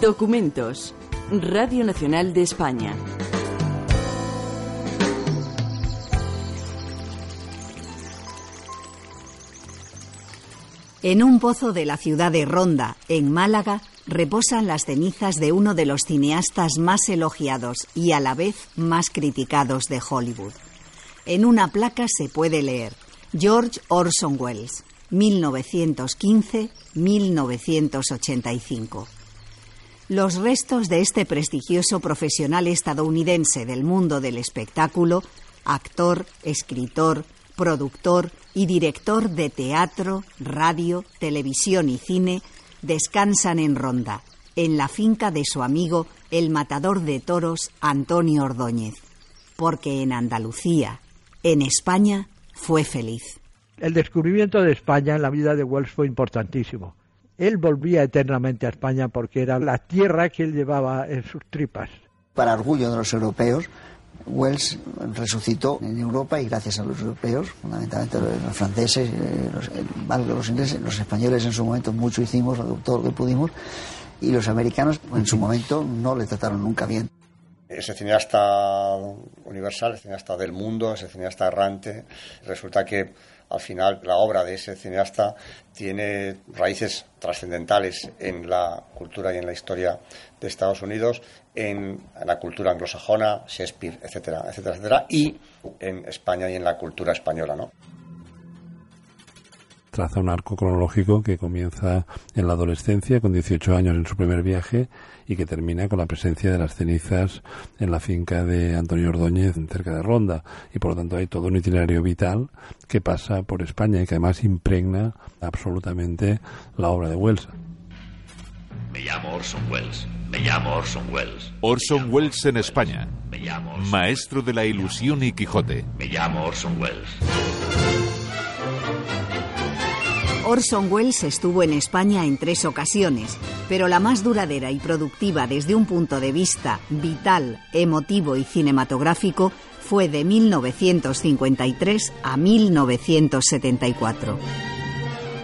Documentos. Radio Nacional de España. En un pozo de la ciudad de Ronda, en Málaga, reposan las cenizas de uno de los cineastas más elogiados y a la vez más criticados de Hollywood. En una placa se puede leer George Orson Welles, 1915-1985. Los restos de este prestigioso profesional estadounidense del mundo del espectáculo, actor, escritor, productor y director de teatro, radio, televisión y cine, descansan en Ronda, en la finca de su amigo, el matador de toros Antonio Ordóñez, porque en Andalucía, en España, fue feliz. El descubrimiento de España en la vida de Wells fue importantísimo. Él volvía eternamente a España porque era la tierra que él llevaba en sus tripas. Para orgullo de los europeos, Wells resucitó en Europa y gracias a los europeos, fundamentalmente los franceses, eh, los, los ingleses, los españoles en su momento mucho hicimos, todo lo que pudimos, y los americanos en su momento no le trataron nunca bien. Ese cineasta universal, ese cineasta del mundo, ese cineasta errante, resulta que al final la obra de ese cineasta tiene raíces trascendentales en la cultura y en la historia de Estados Unidos, en, la cultura anglosajona, Shakespeare, etcétera, etcétera, etcétera, y en España y en la cultura española, ¿no? Traza un arco cronológico que comienza en la adolescencia, con 18 años en su primer viaje, y que termina con la presencia de las cenizas en la finca de Antonio Ordóñez, cerca de Ronda. Y por lo tanto hay todo un itinerario vital que pasa por España y que además impregna absolutamente la obra de Wells. Me llamo Orson Welles. Me llamo Orson Welles. Orson Welles en España. Me llamo Maestro de la ilusión y Quijote. Me llamo Orson Welles. Orson Welles estuvo en España en tres ocasiones, pero la más duradera y productiva desde un punto de vista vital, emotivo y cinematográfico fue de 1953 a 1974.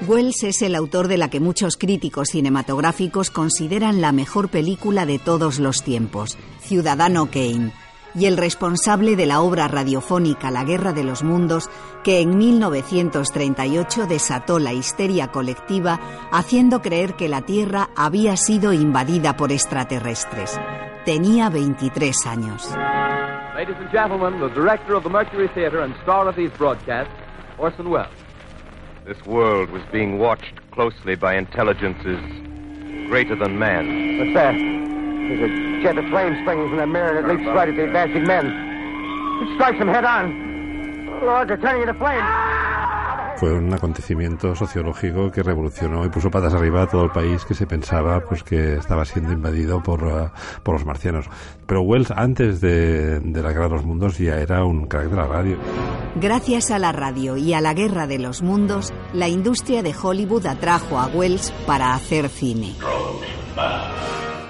Wells es el autor de la que muchos críticos cinematográficos consideran la mejor película de todos los tiempos, Ciudadano Kane, y el responsable de la obra radiofónica La Guerra de los Mundos, que en 1938 desató la histeria colectiva, haciendo creer que la Tierra había sido invadida por extraterrestres. Tenía 23 años. Ladies and gentlemen, the director of the Mercury Theatre and star of these broadcasts, Orson Welles. This world was being watched closely by intelligences greater than man. What's that? There's a jet of flame springing from the mirror and it leaps right at the advancing men. It strikes them head on. Lord, they're turning into flame. Fue un acontecimiento sociológico que revolucionó y puso patas arriba a todo el país que se pensaba pues que estaba siendo invadido por, uh, por los marcianos. Pero Wells antes de, de la Guerra de los Mundos ya era un crack de la radio. Gracias a la radio y a la Guerra de los Mundos, la industria de Hollywood atrajo a Wells para hacer cine.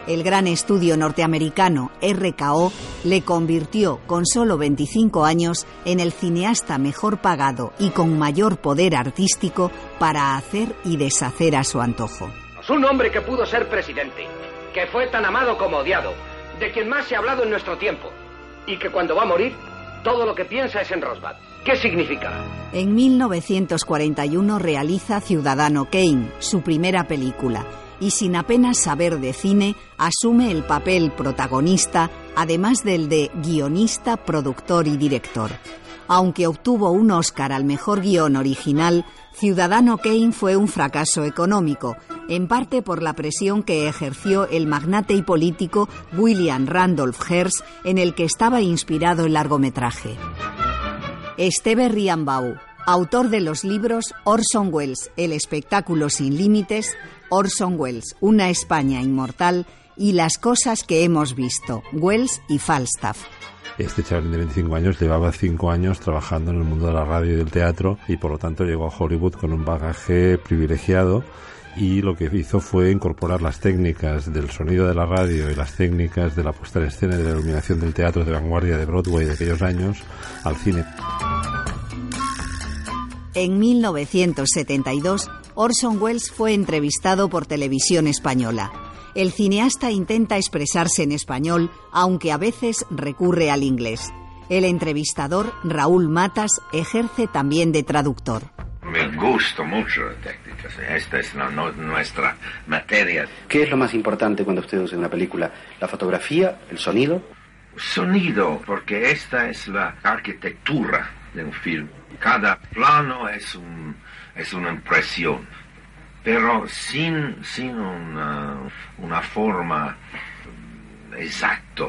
El gran estudio norteamericano RKO le convirtió con solo 25 años en el cineasta mejor pagado y con mayor poder artístico para hacer y deshacer a su antojo. Un hombre que pudo ser presidente, que fue tan amado como odiado, de quien más se ha hablado en nuestro tiempo, y que cuando va a morir, todo lo que piensa es en Rosbad. ¿Qué significa? En 1941 realiza Ciudadano Kane, su primera película, y sin apenas saber de cine asume el papel protagonista, además del de guionista, productor y director. Aunque obtuvo un Oscar al mejor guion original, Ciudadano Kane fue un fracaso económico, en parte por la presión que ejerció el magnate y político William Randolph Hearst, en el que estaba inspirado el largometraje. Esteve Riambau, autor de los libros Orson Welles, El espectáculo sin límites, Orson Welles, Una España inmortal y Las cosas que hemos visto, Wells y Falstaff. Este chaval de 25 años llevaba 5 años trabajando en el mundo de la radio y del teatro y por lo tanto llegó a Hollywood con un bagaje privilegiado y lo que hizo fue incorporar las técnicas del sonido de la radio y las técnicas de la puesta en escena y de la iluminación del teatro de vanguardia de Broadway de aquellos años al cine. En 1972 Orson Welles fue entrevistado por televisión española. El cineasta intenta expresarse en español, aunque a veces recurre al inglés. El entrevistador, Raúl Matas, ejerce también de traductor. Me gusta mucho la técnica, esta es nuestra materia. ¿Qué es lo más importante cuando usted usa una película? ¿La fotografía? ¿El sonido? Sonido, porque esta es la arquitectura de un film. Cada plano es, un, es una impresión, pero sin, sin una, una forma exacta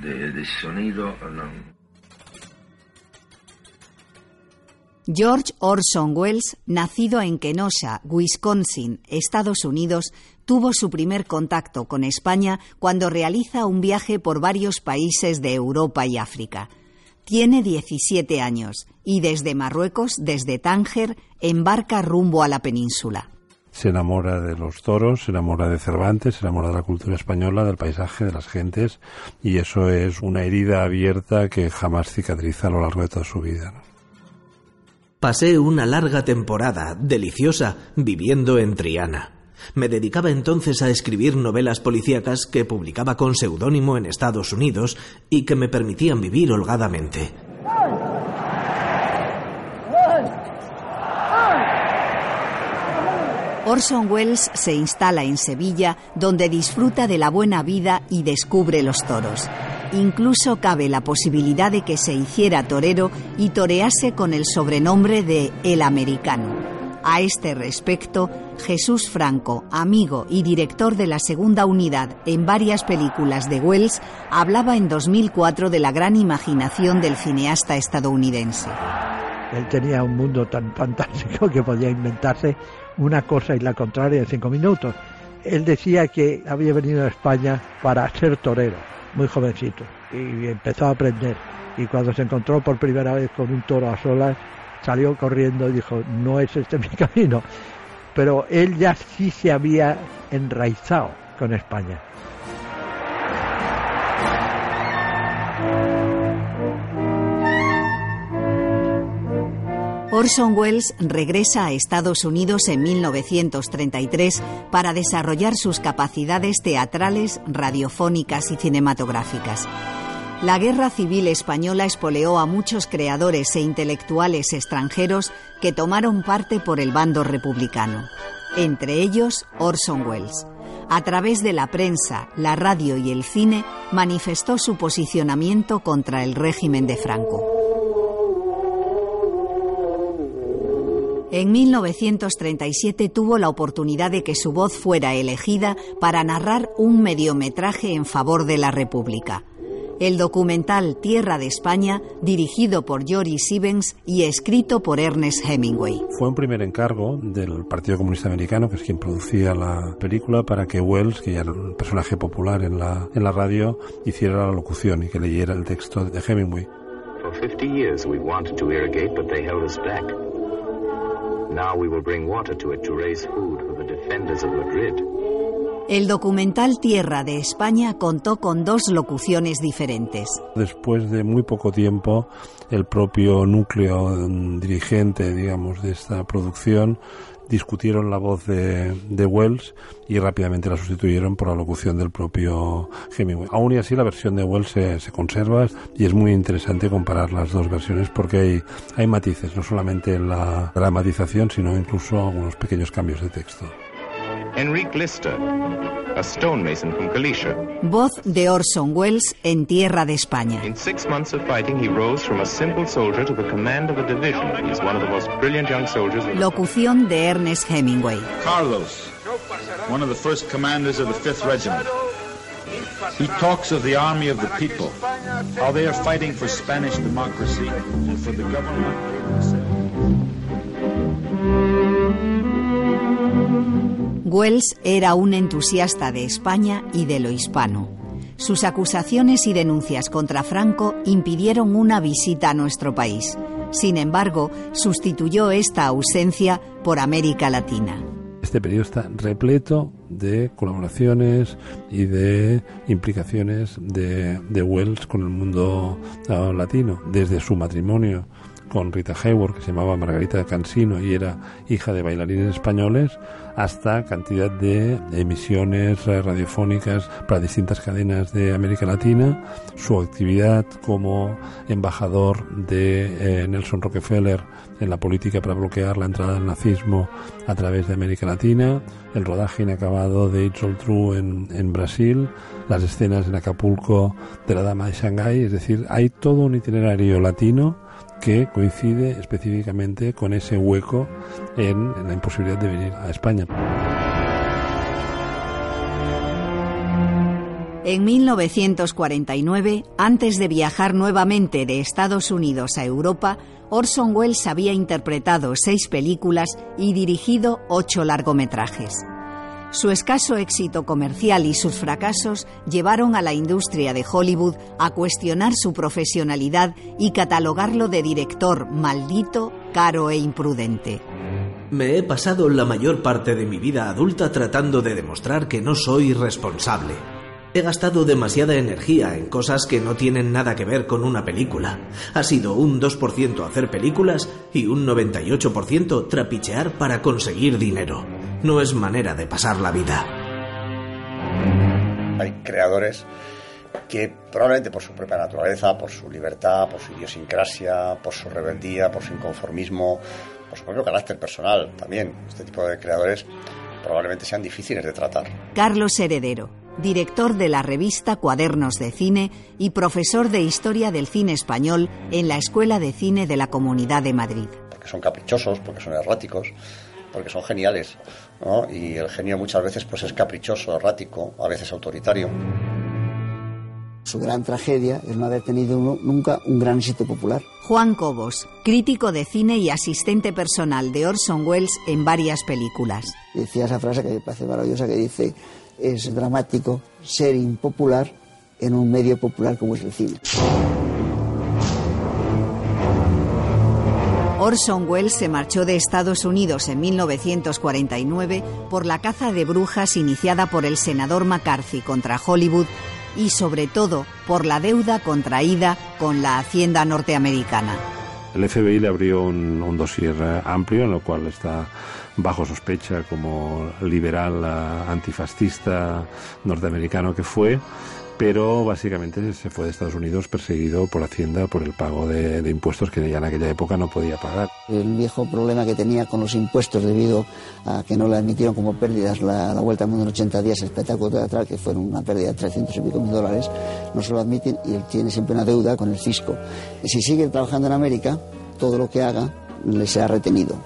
de, de sonido. George Orson Welles, nacido en Kenosha, Wisconsin, Estados Unidos, tuvo su primer contacto con España cuando realiza un viaje por varios países de Europa y África. Tiene 17 años y desde Marruecos, desde Tánger, embarca rumbo a la península. Se enamora de los toros, se enamora de Cervantes, se enamora de la cultura española, del paisaje, de las gentes, y eso es una herida abierta que jamás cicatriza a lo largo de toda su vida. Pasé una larga temporada, deliciosa, viviendo en Triana. Me dedicaba entonces a escribir novelas policíacas que publicaba con seudónimo en Estados Unidos y que me permitían vivir holgadamente. Orson Welles se instala en Sevilla, donde disfruta de la buena vida y descubre los toros. Incluso cabe la posibilidad de que se hiciera torero y torease con el sobrenombre de El Americano. A este respecto, Jesús Franco, amigo y director de la segunda unidad en varias películas de Wells, hablaba en 2004 de la gran imaginación del cineasta estadounidense. Él tenía un mundo tan fantástico que podía inventarse una cosa y la contraria en cinco minutos. Él decía que había venido a España para ser torero muy jovencito y empezó a aprender. Y cuando se encontró por primera vez con un toro a solas, salió corriendo y dijo, no es este mi camino. Pero él ya sí se había enraizado con España. Orson Welles regresa a Estados Unidos en 1933 para desarrollar sus capacidades teatrales, radiofónicas y cinematográficas. La Guerra Civil Española espoleó a muchos creadores e intelectuales extranjeros que tomaron parte por el bando republicano, entre ellos Orson Welles. A través de la prensa, la radio y el cine manifestó su posicionamiento contra el régimen de Franco. En 1937 tuvo la oportunidad de que su voz fuera elegida para narrar un mediometraje en favor de la República. El documental Tierra de España, dirigido por Joris Stevens y escrito por Ernest Hemingway. Fue un primer encargo del Partido Comunista Americano, que es quien producía la película, para que Wells, que ya era un personaje popular en la, en la radio, hiciera la locución y que leyera el texto de Hemingway. For 50 years we wanted to irrigate, but they held us back. El documental Tierra de España contó con dos locuciones diferentes. Después de muy poco tiempo, el propio núcleo mm, dirigente, digamos, de esta producción discutieron la voz de, Wells y rápidamente la sustituyeron por la locución del propio Hemingway. Aún y así la versión de Wells se, conserva y es muy interesante comparar las dos versiones porque hay, hay matices, no solamente en la dramatización, sino incluso algunos pequeños cambios de texto. Enrique Lister, a stonemason from Galicia. Voz de Orson Welles en Tierra de España. In six months of fighting, he rose from a simple soldier to the command of a division. He's one of the most brilliant young soldiers. Locución de Ernest Hemingway. Carlos, one of the first commanders of the 5th Regiment. He talks of the army of the people, how they are fighting for Spanish democracy and for the government. Wells era un entusiasta de España y de lo hispano. Sus acusaciones y denuncias contra Franco impidieron una visita a nuestro país. Sin embargo, sustituyó esta ausencia por América Latina. Este periodo está repleto de colaboraciones y de implicaciones de, Wells con el mundo latino, desde su matrimonio con Rita Hayworth, que se llamaba Margarita Cansino y era hija de bailarines españoles, hasta cantidad de emisiones radiofónicas para distintas cadenas de América Latina, su actividad como embajador de eh, Nelson Rockefeller en la política para bloquear la entrada del nazismo a través de América Latina, el rodaje inacabado de It's All True en, en Brasil, las escenas en Acapulco de la Dama de Shanghái, es decir, hay todo un itinerario latino que coincide específicamente con ese hueco en, la imposibilidad de venir a España. En 1949, antes de viajar nuevamente de Estados Unidos a Europa, Orson Welles había interpretado seis películas y dirigido ocho largometrajes. Su escaso éxito comercial y sus fracasos llevaron a la industria de Hollywood a cuestionar su profesionalidad y catalogarlo de director maldito, caro e imprudente. Me he pasado la mayor parte de mi vida adulta tratando de demostrar que no soy responsable. He gastado demasiada energía en cosas que no tienen nada que ver con una película. Ha sido un 2% hacer películas y un 98% trapichear para conseguir dinero no es manera de pasar la vida. Hay creadores que probablemente por su propia naturaleza, por su libertad, por su idiosincrasia, por su rebeldía, por su inconformismo, por su propio carácter personal también, este tipo de creadores probablemente sean difíciles de tratar. Carlos Heredero, director de la revista Cuadernos de Cine y profesor de Historia del Cine Español en la Escuela de Cine de la Comunidad de Madrid. Porque son caprichosos, porque son erráticos, porque son geniales. Y el genio muchas veces pues es caprichoso, errático, a veces autoritario. Su gran tragedia es no haber tenido nunca un gran éxito popular. Juan Cobos, crítico de cine y asistente personal de Orson Welles en varias películas. Decía esa frase que me parece maravillosa que dice, es dramático ser impopular en un medio popular como es el cine. Orson Welles se marchó de Estados Unidos en 1949 por la caza de brujas iniciada por el senador McCarthy contra Hollywood y sobre todo por la deuda contraída con la hacienda norteamericana. El FBI le abrió un, un dossier amplio en el cual está bajo sospecha como liberal antifascista norteamericano que fue pero básicamente se fue de Estados Unidos perseguido por Hacienda por el pago de, impuestos que ya en aquella época no podía pagar. El viejo problema que tenía con los impuestos debido a que no le admitieron como pérdidas la, vuelta al mundo en 80 días, el espectáculo teatral, que fue una pérdida de 300 y pico mil dólares, no se lo admiten y él tiene siempre una deuda con el fisco. Si sigue trabajando en América, todo lo que haga le será retenido.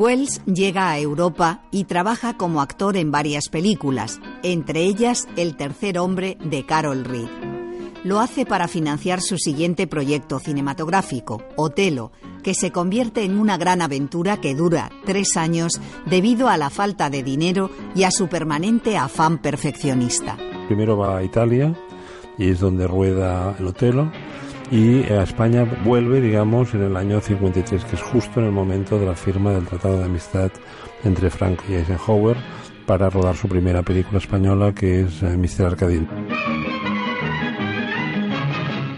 Wells llega a Europa y trabaja como actor en varias películas, entre ellas El tercer hombre de Carol Reed. Lo hace para financiar su siguiente proyecto cinematográfico, Otelo, que se convierte en una gran aventura que dura tres años debido a la falta de dinero y a su permanente afán perfeccionista. Primero va a Italia y es donde rueda el Otelo y a España vuelve, digamos, en el año 53, que es justo en el momento de la firma del Tratado de Amistad entre Franco y Eisenhower para rodar su primera película española, que es eh, Mr. Arcadín.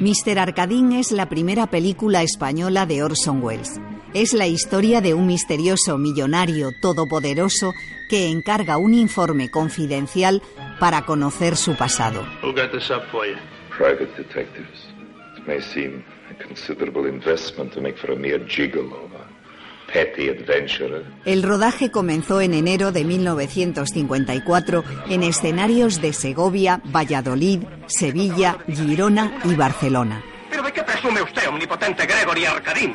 Mr. Arcadín es la primera película española de Orson Welles. Es la historia de un misterioso millonario todopoderoso que encarga un informe confidencial para conocer su pasado. Private detectives. May seem a considerable investment to make for a mere gigolo, a petty adventurer. El rodaje comenzó en enero de 1954 en escenarios de Segovia, Valladolid, Sevilla, Girona y Barcelona. ¿Pero de qué presume usted, omnipotente Gregory Arcadín?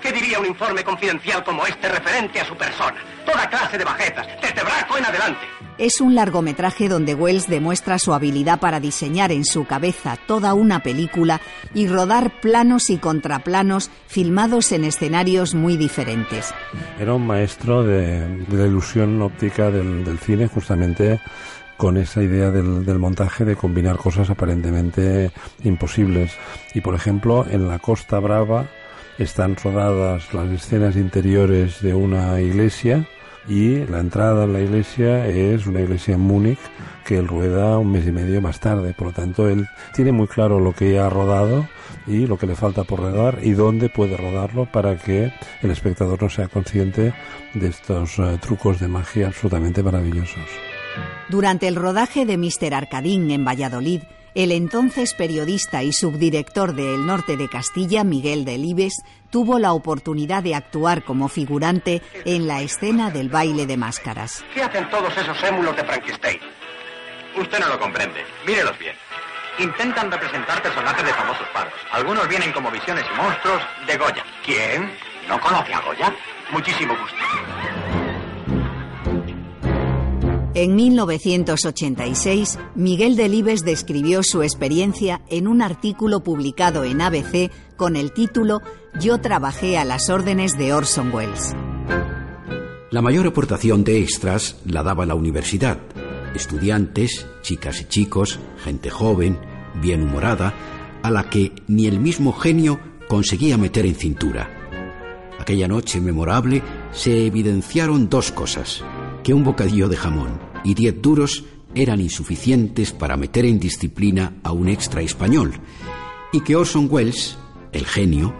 ¿Qué diría un informe confidencial como este referente a su persona? Toda clase de bajetas, desde Braco en adelante. Es un largometraje donde Wells demuestra su habilidad para diseñar en su cabeza toda una película y rodar planos y contraplanos filmados en escenarios muy diferentes. Era un maestro de, la ilusión óptica del, cine, justamente con esa idea del, del, montaje de combinar cosas aparentemente imposibles. Y por ejemplo, en la Costa Brava están rodadas las escenas interiores de una iglesia y la entrada en la iglesia es una iglesia en Múnich que él rueda un mes y medio más tarde. Por lo tanto, él tiene muy claro lo que ha rodado y lo que le falta por rodar y dónde puede rodarlo para que el espectador no sea consciente de estos eh, trucos de magia absolutamente maravillosos. Durante el rodaje de Mr. Arcadín en Valladolid, el entonces periodista y subdirector de El Norte de Castilla, Miguel Delibes, tuvo la oportunidad de actuar como figurante en la escena del baile de máscaras. ¿Qué hacen todos esos émulos de Frankenstein? Usted no lo comprende. Mírelos bien. Intentan representar personajes de famosos paros. Algunos vienen como visiones y monstruos de Goya. ¿Quién? ¿No conoce a Goya? Muchísimo gusto. En 1986, Miguel Delibes describió su experiencia en un artículo publicado en ABC con el título Yo trabajé a las órdenes de Orson Welles. La mayor aportación de extras la daba la universidad. Estudiantes, chicas y chicos, gente joven, bien humorada, a la que ni el mismo genio conseguía meter en cintura. Aquella noche memorable se evidenciaron dos cosas que un bocadillo de jamón y diez duros eran insuficientes para meter en disciplina a un extra español, y que Orson Welles, el genio,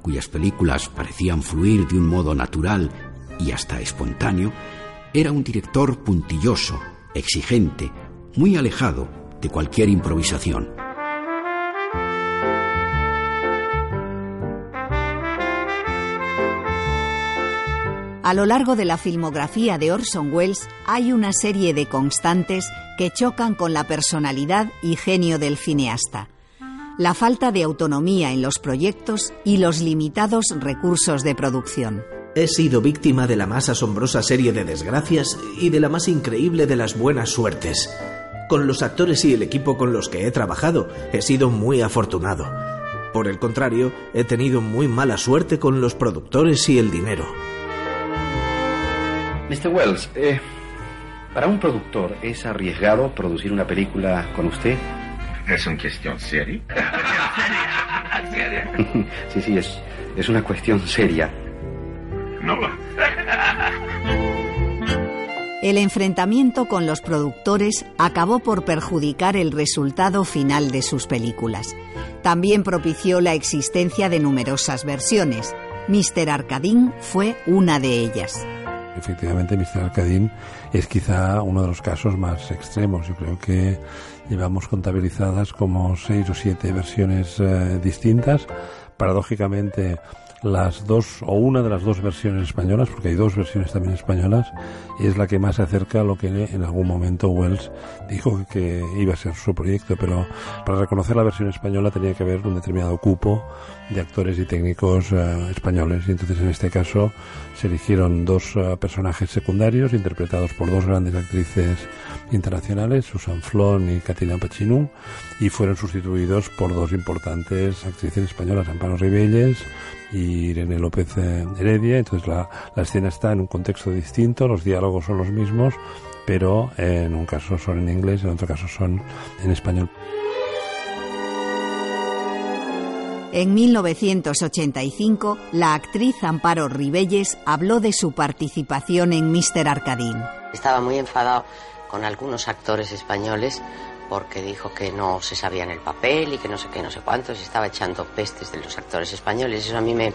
cuyas películas parecían fluir de un modo natural y hasta espontáneo, era un director puntilloso, exigente, muy alejado de cualquier improvisación. A lo largo de la filmografía de Orson Welles hay una serie de constantes que chocan con la personalidad y genio del cineasta. La falta de autonomía en los proyectos y los limitados recursos de producción. He sido víctima de la más asombrosa serie de desgracias y de la más increíble de las buenas suertes. Con los actores y el equipo con los que he trabajado he sido muy afortunado. Por el contrario, he tenido muy mala suerte con los productores y el dinero. Mr. Wells, eh, para un productor, ¿es arriesgado producir una película con usted? Es una cuestión seria. sí, sí, es, es una cuestión seria. No. El enfrentamiento con los productores acabó por perjudicar el resultado final de sus películas. También propició la existencia de numerosas versiones. Mr. Arcadín fue una de ellas. Efectivamente, Mr. Arcadín es quizá uno de los casos más extremos. Yo creo que llevamos contabilizadas como seis o siete versiones eh, distintas. Paradójicamente, las dos o una de las dos versiones españolas, porque hay dos versiones también españolas, es la que más se acerca a lo que en algún momento Wells dijo que iba a ser su proyecto, pero para reconocer la versión española tenía que haber un determinado cupo de actores y técnicos eh, españoles. Y entonces en este caso se eligieron dos eh, personajes secundarios interpretados por dos grandes actrices internacionales, Susan Flon y Katina Pachinú, y fueron sustituidos por dos importantes actrices españolas, Amparo Ribelles y Irene López eh, Heredia. Entonces la, la escena está en un contexto distinto, los diálogos son los mismos, pero en un caso son en inglés, en otro caso son en español. En 1985, la actriz Amparo Ribelles habló de su participación en Mr. Arcadín. Estaba muy enfadado con algunos actores españoles porque dijo que no se sabían el papel y que no sé qué, no sé cuántos, estaba echando pestes de los actores españoles. Eso a mí me,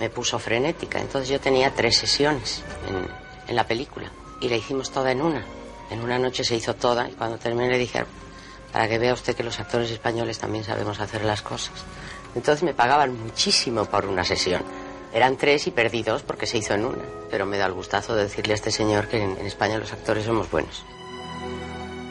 me puso frenética. Entonces yo tenía tres sesiones en, en la película y la hicimos toda en una. En una noche se hizo toda y cuando terminé le dije, para que vea usted que los actores españoles también sabemos hacer las cosas. Entonces me pagaban muchísimo por una sesión. Eran tres y perdí dos porque se hizo en una. Pero me da el gustazo de decirle a este señor que en, en España los actores somos buenos.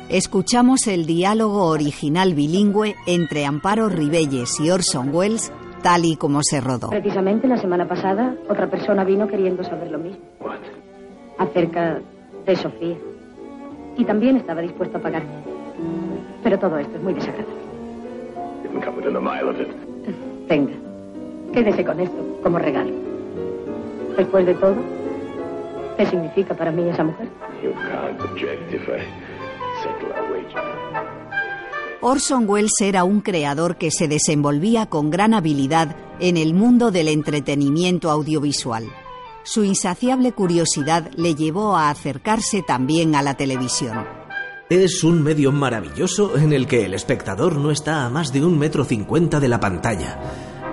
Escuchamos el diálogo original bilingüe entre Amparo Ribelles y Orson Welles, tal y como se rodó. Precisamente la semana pasada, otra persona vino queriendo saber lo mismo. Acerca de Sofía. Y también estaba dispuesto a pagarme. Pero todo esto es muy desagradable. Venga, quédese con esto como regalo. Después de todo, ¿qué significa para mí esa mujer? Orson Welles era un creador que se desenvolvía con gran habilidad en el mundo del entretenimiento audiovisual. su insaciable curiosidad le llevó a acercarse también a la televisión. Es un medio maravilloso en el que el espectador no está a más de un metro cincuenta de la pantalla.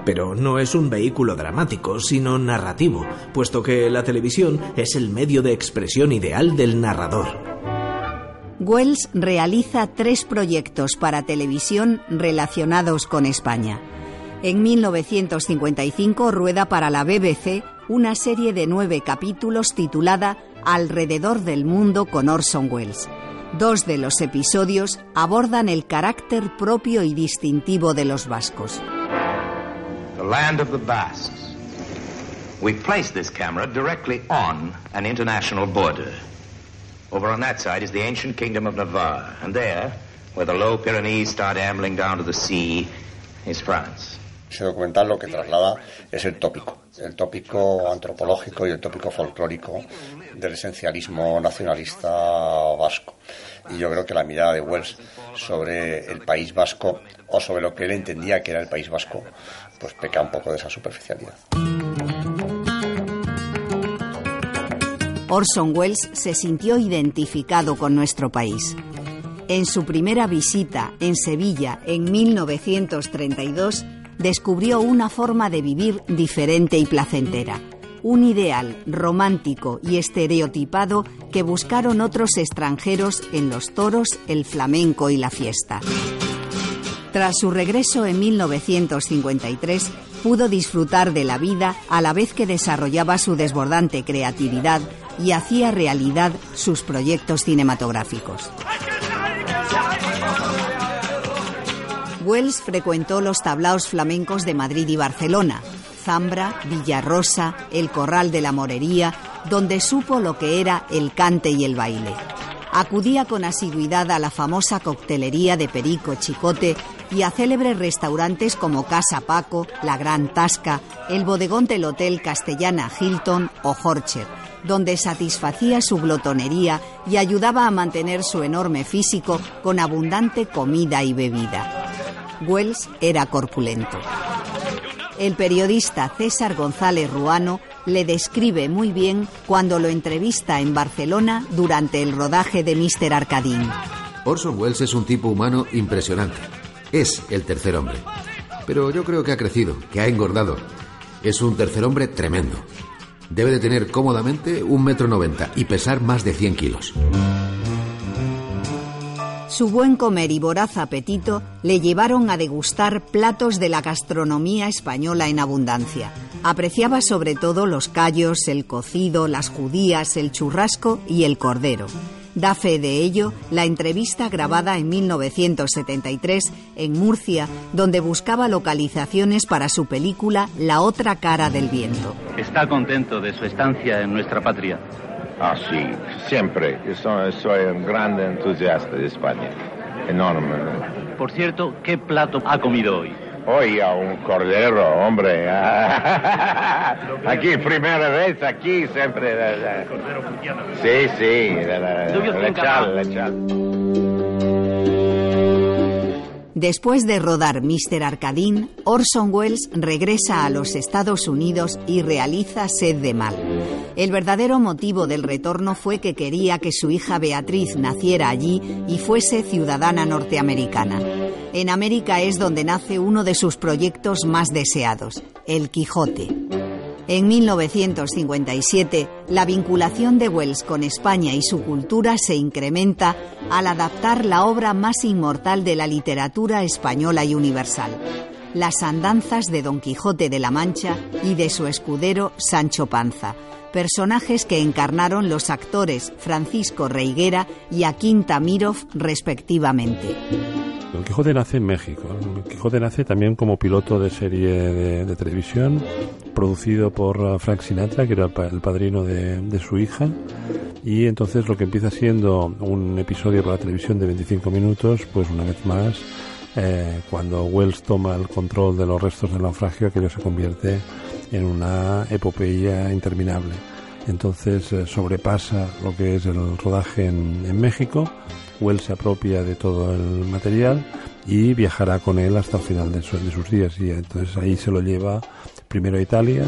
Pero no es un vehículo dramático, sino narrativo, puesto que la televisión es el medio de expresión ideal del narrador. Wells realiza tres proyectos para televisión relacionados con España. En 1955 rueda para la BBC una serie de nueve capítulos titulada Alrededor del mundo con Orson Welles. Dos de los episodios abordan el carácter propio y distintivo de los vascos. The land of the Basques. We placed this camera directly on an international border. Over on that side is the ancient kingdom of Navarre, and there, where the low Pyrenees start ambling down to the sea, is France. Ese documental lo que traslada es el tópico, el tópico antropológico y el tópico folclórico del esencialismo nacionalista vasco. Y yo creo que la mirada de Wells sobre el País Vasco, o sobre lo que él entendía que era el País Vasco, pues peca un poco de esa superficialidad. Orson Welles se sintió identificado con nuestro país. En su primera visita en Sevilla en 1932, descubrió una forma de vivir diferente y placentera, un ideal romántico y estereotipado que buscaron otros extranjeros en los toros, el flamenco y la fiesta. Tras su regreso en 1953, pudo disfrutar de la vida a la vez que desarrollaba su desbordante creatividad y hacía realidad sus proyectos cinematográficos. Wells frecuentó los tablaos flamencos de Madrid y Barcelona, Zambra, Villarrosa, el Corral de la Morería, donde supo lo que era el cante y el baile. Acudía con asiduidad a la famosa coctelería de Perico Chicote y a célebres restaurantes como Casa Paco, La Gran Tasca, el bodegón del Hotel Castellana Hilton o Horcher, donde satisfacía su glotonería y ayudaba a mantener su enorme físico con abundante comida y bebida. Wells era corpulento. El periodista César González Ruano le describe muy bien cuando lo entrevista en Barcelona durante el rodaje de Mr. Arcadín. Orson Welles es un tipo humano impresionante. Es el tercer hombre. Pero yo creo que ha crecido, que ha engordado. Es un tercer hombre tremendo. Debe de tener cómodamente un metro noventa y pesar más de 100 kilos. Su buen comer y voraz apetito le llevaron a degustar platos de la gastronomía española en abundancia. Apreciaba sobre todo los callos, el cocido, las judías, el churrasco y el cordero. Da fe de ello la entrevista grabada en 1973 en Murcia, donde buscaba localizaciones para su película La otra cara del viento. ¿Está contento de su estancia en nuestra patria? Ah, sí, siempre. Yo soy, soy un gran entusiasta de España. Enorme. Por cierto, ¿qué plato ha comido hoy? Hoy a un cordero, hombre. aquí, primera vez, aquí, siempre. Cordero funciano. Sí, sí, la, la, Después de rodar Mr. Arcadín, Orson Welles regresa a los Estados Unidos y realiza Sed de Mal. El verdadero motivo del retorno fue que quería que su hija Beatriz naciera allí y fuese ciudadana norteamericana. En América es donde nace uno de sus proyectos más deseados, El Quijote. En 1957, la vinculación de Wells con España y su cultura se incrementa al adaptar la obra más inmortal de la literatura española y universal, Las andanzas de Don Quijote de la Mancha y de su escudero Sancho Panza, personajes que encarnaron los actores Francisco Reiguera y Aquín Tamirov respectivamente. Don Quijote nace en México. Don Quijote nace también como piloto de serie de, televisión, producido por uh, Frank Sinatra, que era el, pa- el padrino de, su hija. Y entonces lo que empieza siendo un episodio para la televisión de 25 minutos, pues una vez más, eh, cuando Wells toma el control de los restos del naufragio, aquello se convierte en una epopeya interminable. Entonces eh, sobrepasa lo que es el rodaje en México. Wells se apropia de todo el material y viajará con él hasta el final de, su- de sus días. Y entonces ahí se lo lleva primero a Italia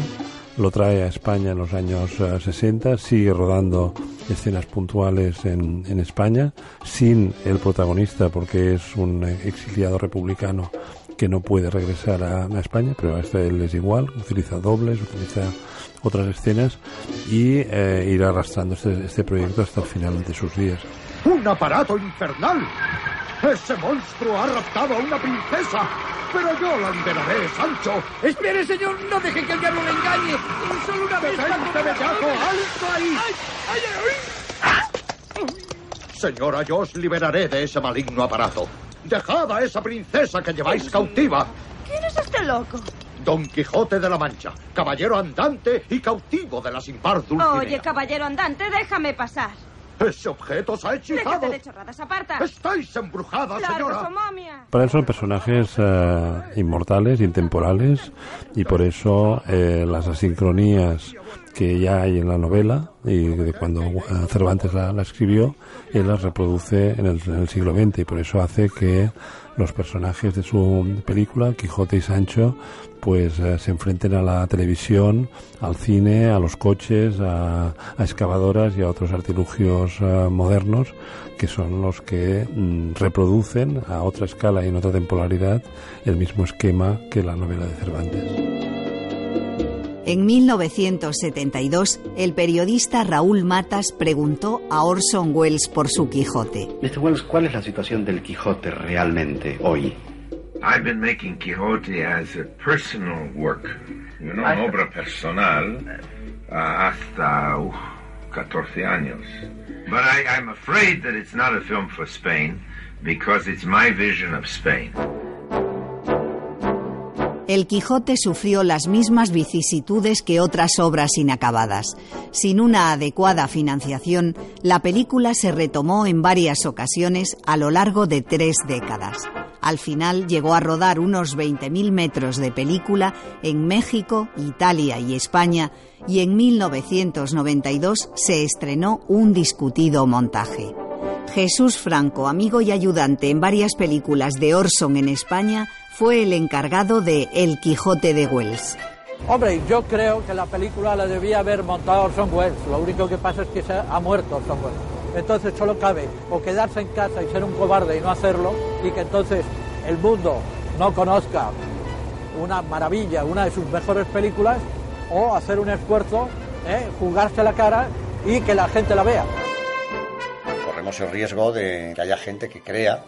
lo trae a España en los años 60, eh, sigue rodando escenas puntuales en, en, España, sin el protagonista porque es un exiliado republicano que no puede regresar a, España, pero a este él es igual, utiliza dobles, utiliza otras escenas y eh, irá arrastrando este, este proyecto hasta el final de sus días. ¡Un aparato infernal! ¡Ese monstruo ha raptado a una princesa! Pero yo la liberaré, Sancho. Espere, señor, no deje que el diablo le engañe. Solo una vez. ¡Detente, bellaco! ¡Alto ahí! ¡Ay, ay, ay! Señora, yo os liberaré de ese maligno aparato. Dejad a esa princesa que lleváis cautiva. ¿Quién es este loco? Don Quijote de la Mancha, caballero andante y cautivo de la sin par. Oye, caballero andante, déjame pasar. Ese objeto os ha hechizado. Déjate de chorradas, aparta. Estáis embrujada, señora. Para eso son personajes eh, inmortales, intemporales, y por eso eh, las asincronías que ya hay en la novela y de cuando eh, Cervantes la, escribió, él las reproduce en el, en el, siglo XX y por eso hace que los personajes de su película, Quijote y Sancho, pues eh, se enfrenten a la televisión, al cine, a los coches, a, excavadoras y a otros artilugios eh, modernos que son los que mm, reproducen a otra escala y en otra temporalidad el mismo esquema que la novela de Cervantes. En 1972, el periodista Raúl Matas preguntó a Orson Welles por su Quijote. Mr. Welles, ¿cuál es la situación del Quijote realmente hoy? I've been making Quijote as a personal work, you know, una obra personal uh, hasta uh, 14 años. But I, I'm afraid that it's not a film for Spain because it's my vision of Spain. El Quijote sufrió las mismas vicisitudes que otras obras inacabadas. Sin una adecuada financiación, la película se retomó en varias ocasiones a lo largo de tres décadas. Al final llegó a rodar unos 20.000 metros de película en México, Italia y España y en 1992 se estrenó un discutido montaje. Jesús Franco, amigo y ayudante en varias películas de Orson en España, fue el encargado de El Quijote de Wells. Hombre, yo creo que la película la debía haber montado Orson Welles. Lo único que pasa es que se ha muerto Orson Welles. Entonces solo cabe o quedarse en casa y ser un cobarde y no hacerlo, y que entonces el mundo no conozca una maravilla, una de sus mejores películas, o hacer un esfuerzo, ¿eh? jugarse la cara y que la gente la vea. Corremos el riesgo de que haya gente que crea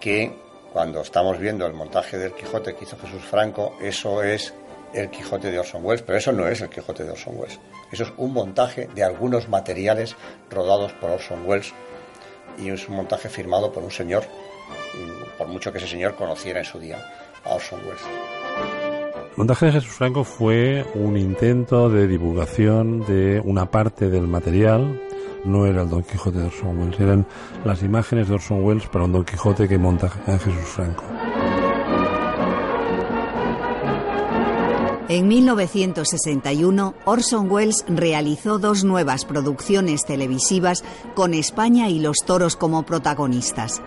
que cuando estamos viendo el montaje del Quijote que hizo Jesús Franco, eso es el Quijote de Orson Welles, pero eso no es el Quijote de Orson Welles. Eso es un montaje de algunos materiales rodados por Orson Welles y es un montaje firmado por un señor, por mucho que ese señor conociera en su día a Orson Welles. El montaje de Jesús Franco fue un intento de divulgación de una parte del material no era el Don Quijote de Orson Welles, eran las imágenes de Orson Welles para un Don Quijote que monta Jesús Franco. En 1961, Orson Welles realizó dos nuevas producciones televisivas con España y los toros como protagonistas.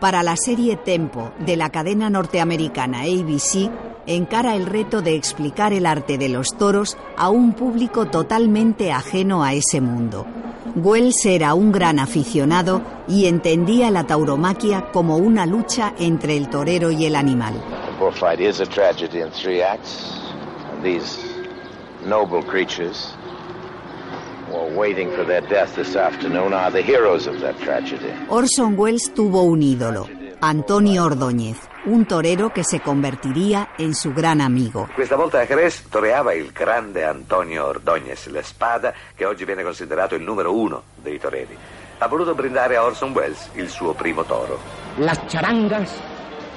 Para la serie Tempo de la cadena norteamericana ABC, encara el reto de explicar el arte de los toros a un público totalmente ajeno a ese mundo. Wells era un gran aficionado y entendía la tauromaquia como una lucha entre el torero y el animal. The bullfight is a tragedy in three acts. These noble creatures waiting for their death this afternoon are the heroes of that tragedy. Orson Welles tuvo un ídolo, Antonio Ordóñez, un torero che se convertiría en su gran amigo. Questa volta a Jerez toreava il grande Antonio Ordóñez, la spada che oggi viene considerato il numero uno dei toreri. Ha voluto brindare a Orson Welles il suo primo toro. Las charangas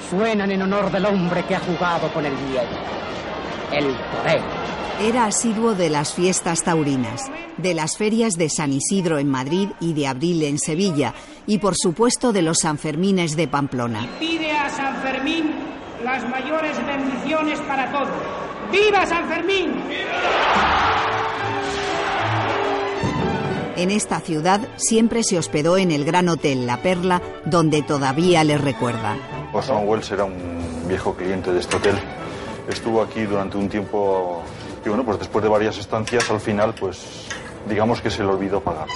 suenan en honor del hombre que ha jugado con el miedo, el torero. Era asiduo de las fiestas taurinas, de las ferias de San Isidro en Madrid y de Abril en Sevilla, y por supuesto de los Sanfermines de Pamplona. pide a San Fermín las mayores bendiciones para todos. ¡Viva San Fermín! En esta ciudad siempre se hospedó en el Gran Hotel La Perla, donde todavía le recuerda. Orson Welles era un viejo cliente de este hotel. Estuvo aquí durante un tiempo Y bueno, pues después de varias estancias, al final, pues digamos que se le olvidó pagar.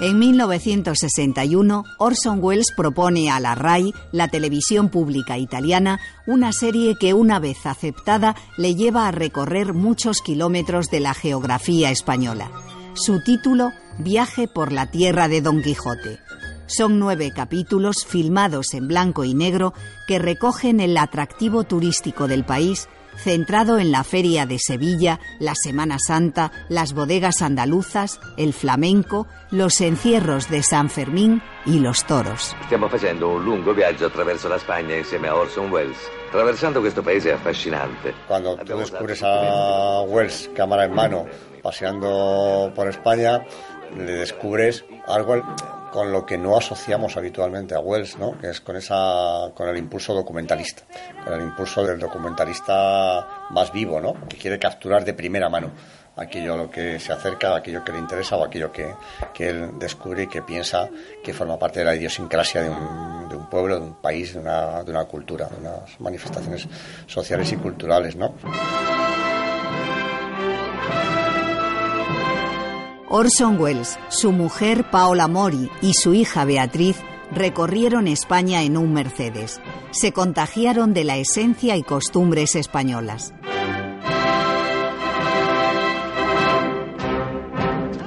En 1961, Orson Welles propone a la RAI, la televisión pública italiana, una serie que una vez aceptada le lleva a recorrer muchos kilómetros de la geografía española. Su título, Viaje por la tierra de Don Quijote. Son nueve capítulos filmados en blanco y negro que recogen el atractivo turístico del país centrado en la Feria de Sevilla, la Semana Santa, las bodegas andaluzas, el flamenco, los encierros de San Fermín y los toros. Stiamo facendo un lungo viaggio attraverso la Spagna insieme a Orson Welles, attraversando questo paese affascinante. Cuando tú descubres a Wells cámara en mano paseando por España, le descubres algo con lo que no asociamos habitualmente a Wells, ¿no? que es con, esa, con el impulso documentalista, con el impulso del documentalista más vivo, ¿no? que quiere capturar de primera mano aquello a lo que se acerca, aquello que le interesa o aquello que, que él descubre y que piensa que forma parte de la idiosincrasia de un, de un pueblo, de un país, de una, de una cultura, de unas manifestaciones sociales y culturales. ¿no? Orson Welles, su mujer Paola Mori y su hija Beatriz recorrieron España en un Mercedes. Se contagiaron de la esencia y costumbres españolas.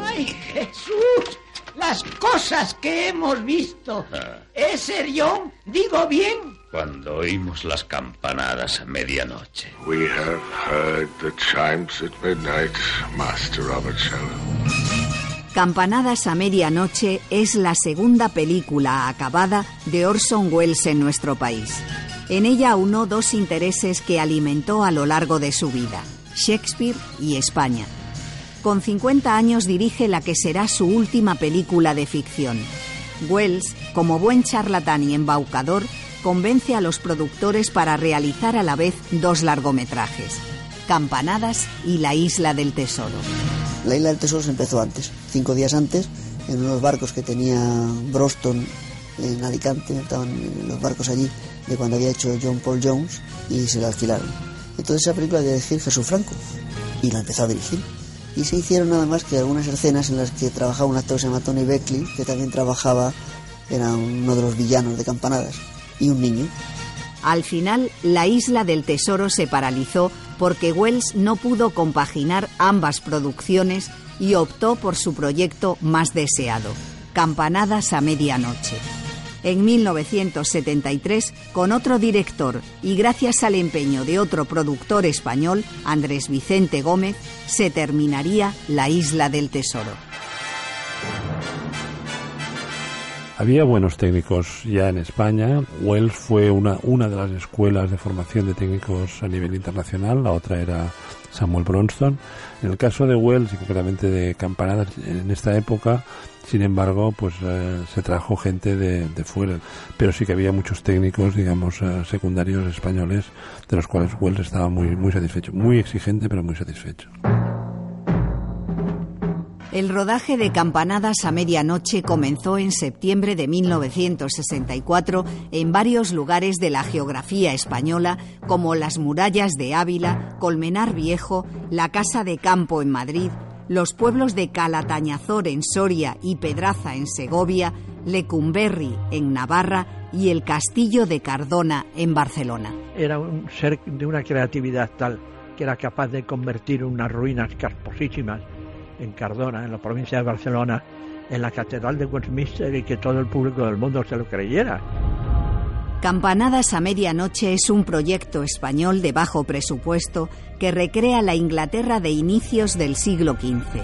¡Ay, Jesús! Las cosas que hemos visto. ¿Es serión? ¿Digo bien? Cuando oímos las campanadas a medianoche. We have heard the chimes at midnight, Master Robertson. Campanadas a medianoche es la segunda película acabada de Orson Welles en nuestro país. En ella unó dos intereses que alimentó a lo largo de su vida, Shakespeare y España. Con 50 años dirige la que será su última película de ficción. Wells, como buen charlatán y embaucador, convence a los productores para realizar a la vez dos largometrajes, Campanadas y La Isla del Tesoro. La Isla del Tesoro se empezó antes, cinco días antes, en unos barcos que tenía Broston en Alicante, estaban los barcos allí de cuando había hecho John Paul Jones y se la alquilaron. Entonces esa película la dirigir Jesús Franco y la empezó a dirigir. Y se hicieron nada más que algunas escenas en las que trabajaba un actor que se llama Tony Beckley, que también trabajaba, era uno de los villanos de Campanadas, y un niño. Al final, la isla del tesoro se paralizó porque Wells no pudo compaginar ambas producciones y optó por su proyecto más deseado, Campanadas a Medianoche. En 1973, con otro director y gracias al empeño de otro productor español, Andrés Vicente Gómez, se terminaría La Isla del Tesoro. Había buenos técnicos ya en España. Wells fue una, una de las escuelas de formación de técnicos a nivel internacional, la otra era Samuel Bronston. En el caso de Wells y concretamente de Campanadas en esta época, sin embargo, pues eh, se trajo gente de, de, fuera, pero sí que había muchos técnicos, digamos, eh, secundarios españoles, de los cuales Wells estaba muy, muy satisfecho, muy exigente, pero muy satisfecho. El rodaje de Campanadas a Medianoche comenzó en septiembre de 1964 en varios lugares de la geografía española, como las murallas de Ávila, Colmenar Viejo, la Casa de Campo en Madrid, los pueblos de Calatañazor en Soria y Pedraza en Segovia, Lecumberri en Navarra y el Castillo de Cardona en Barcelona. Era un ser de una creatividad tal que era capaz de convertir unas ruinas casposísimas en Cardona, en la provincia de Barcelona, en la Catedral de Westminster y que todo el público del mundo se lo creyera. Campanadas a Medianoche es un proyecto español de bajo presupuesto que recrea la Inglaterra de inicios del siglo XV.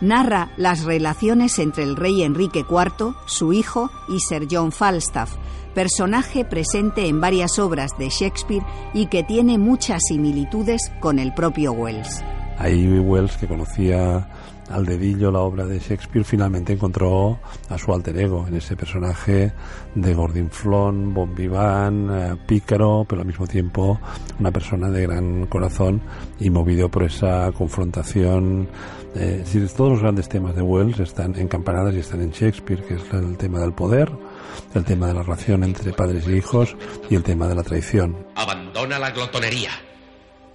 Narra las relaciones entre el rey Enrique IV, su hijo y Sir John Falstaff, personaje presente en varias obras de Shakespeare y que tiene muchas similitudes con el propio Wells. Ahí Wells, que conocía al dedillo la obra de Shakespeare, finalmente encontró a su alter ego en ese personaje de gordinflón, bon vivant, eh, pícaro, pero al mismo tiempo una persona de gran corazón y movido por esa confrontación. Eh, es decir, todos los grandes temas de Wells están en Campanadas y están en Shakespeare, que es el tema del poder, el tema de la relación entre padres e hijos y el tema de la traición. Abandona la glotonería.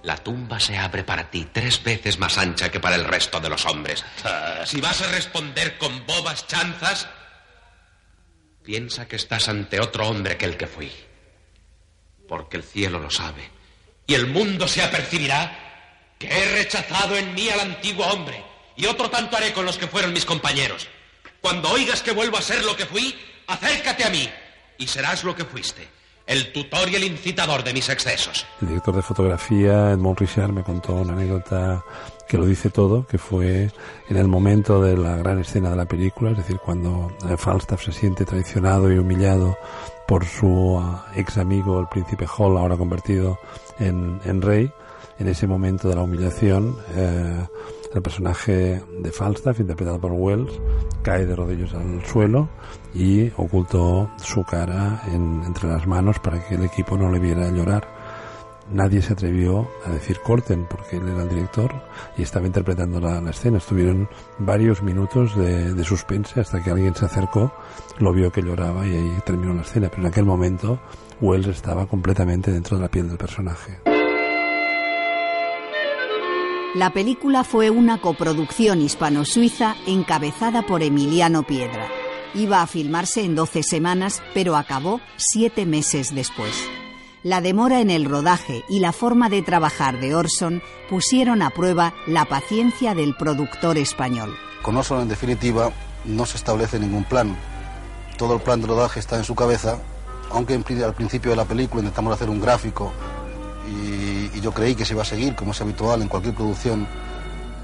La tumba se abre para ti tres veces más ancha que para el resto de los hombres. Si vas a responder con bobas chanzas, piensa que estás ante otro hombre que el que fui. Porque el cielo lo sabe. Y el mundo se apercibirá que he rechazado en mí al antiguo hombre. Y otro tanto haré con los que fueron mis compañeros. Cuando oigas que vuelvo a ser lo que fui, acércate a mí y serás lo que fuiste el tutor y el incitador de mis excesos. El director de fotografía, Edmond Richard, me contó una anécdota que lo dice todo, que fue en el momento de la gran escena de la película, es decir, cuando Falstaff se siente traicionado y humillado por su ah, ex amigo, el príncipe Hall, ahora convertido en, en rey, en ese momento de la humillación, eh, el personaje de Falstaff, interpretado por Wells, cae de rodillas al suelo y ocultó su cara entre las manos para que el equipo no le viera llorar. Nadie se atrevió a decir corten porque él era el director y estaba interpretando la, escena. Estuvieron varios minutos de, de suspense hasta que alguien se acercó, lo vio que lloraba y ahí terminó la escena. Pero en aquel momento Wells estaba completamente dentro de la piel del personaje. La película fue una coproducción hispano-suiza encabezada por Emiliano Piedra. Iba a filmarse en 12 semanas, pero acabó siete meses después. La demora en el rodaje y la forma de trabajar de Orson pusieron a prueba la paciencia del productor español. Con Orson, en definitiva, no se establece ningún plan. Todo el plan de rodaje está en su cabeza, aunque al principio de la película intentamos hacer un gráfico y, yo creí que se iba a seguir, como es habitual en cualquier producción.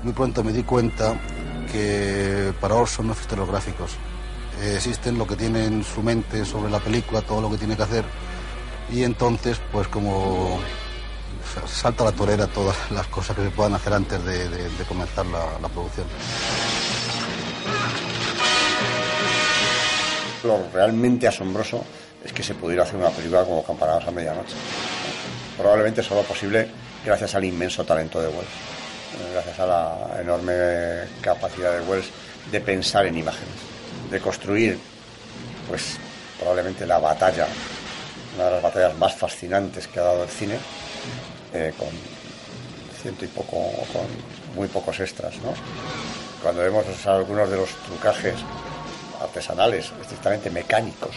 Muy pronto me di cuenta que para Orson no existen los gráficos. Eh, existen lo que tiene en su mente sobre la película, todo lo que tiene que hacer. Y entonces, pues como salta la torera todas las cosas que se puedan hacer antes de, comenzar la, la producción. Lo realmente asombroso es que se pudiera hacer una película como Campanadas a Medianoche probablemente solo posible gracias al inmenso talento de Wells, eh, gracias a la enorme capacidad de Wells de pensar en imágenes, de construir, pues probablemente la batalla, una de las batallas más fascinantes que ha dado el cine, eh, con ciento y poco, con muy pocos extras. Cuando vemos algunos de los trucajes artesanales, estrictamente mecánicos,